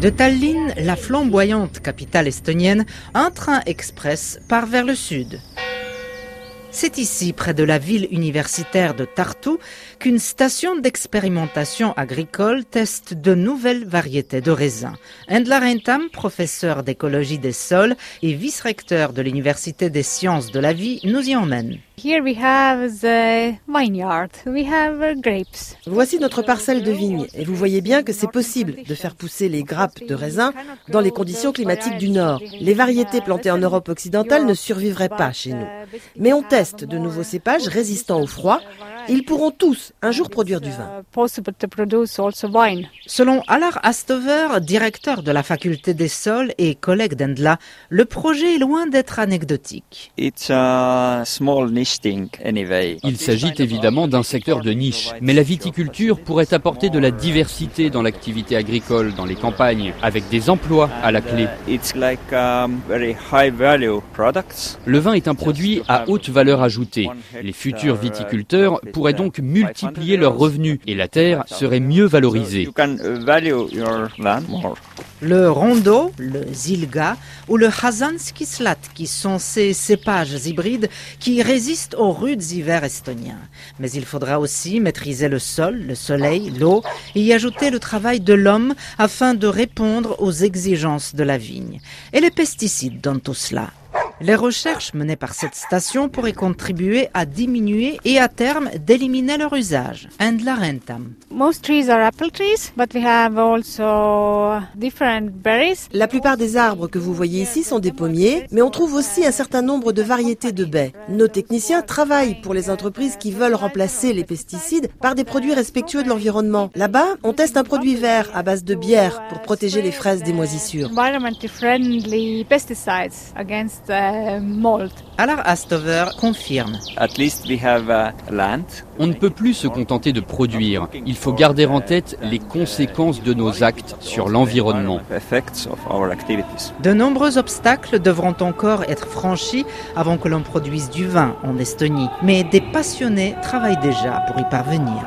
De Tallinn, la flamboyante capitale estonienne, un train express part vers le sud. C'est ici, près de la ville universitaire de Tartu, qu'une station d'expérimentation agricole teste de nouvelles variétés de raisins. Endla Rentam, professeur d'écologie des sols et vice-recteur de l'Université des sciences de la vie, nous y emmène. Voici notre parcelle de vignes et vous voyez bien que c'est possible de faire pousser les grappes de raisins dans les conditions climatiques du Nord. Les variétés plantées en Europe occidentale ne survivraient pas chez nous. Mais on teste de nouveaux cépages résistants au froid ils pourront tous un jour produire du vin. Selon Alar Astover, directeur de la faculté des sols et collègue d'Endla, le projet est loin d'être anecdotique. Il s'agit évidemment d'un secteur de niche, mais la viticulture pourrait apporter de la diversité dans l'activité agricole dans les campagnes, avec des emplois à la clé. Um, le vin est un produit à haute valeur ajoutée. Les futurs viticulteurs pourraient donc multiplier leurs revenus et la terre serait mieux valorisée. Le rondo, le zilga ou le hazanskislat, qui sont ces cépages hybrides qui résistent aux rudes hivers estoniens. Mais il faudra aussi maîtriser le sol, le soleil, l'eau et y ajouter le travail de l'homme afin de répondre aux exigences de la vigne. Et les pesticides dans tout cela? Les recherches menées par cette station pourraient contribuer à diminuer et à terme d'éliminer leur usage. And la rentam. La plupart des arbres que vous voyez ici sont des pommiers, mais on trouve aussi un certain nombre de variétés de baies. Nos techniciens travaillent pour les entreprises qui veulent remplacer les pesticides par des produits respectueux de l'environnement. Là-bas, on teste un produit vert à base de bière pour protéger les fraises des moisissures. Euh, Alors Astover confirme. On ne peut plus se contenter de produire. Il faut garder en tête les conséquences de nos actes sur l'environnement. De nombreux obstacles devront encore être franchis avant que l'on produise du vin en Estonie. Mais des passionnés travaillent déjà pour y parvenir.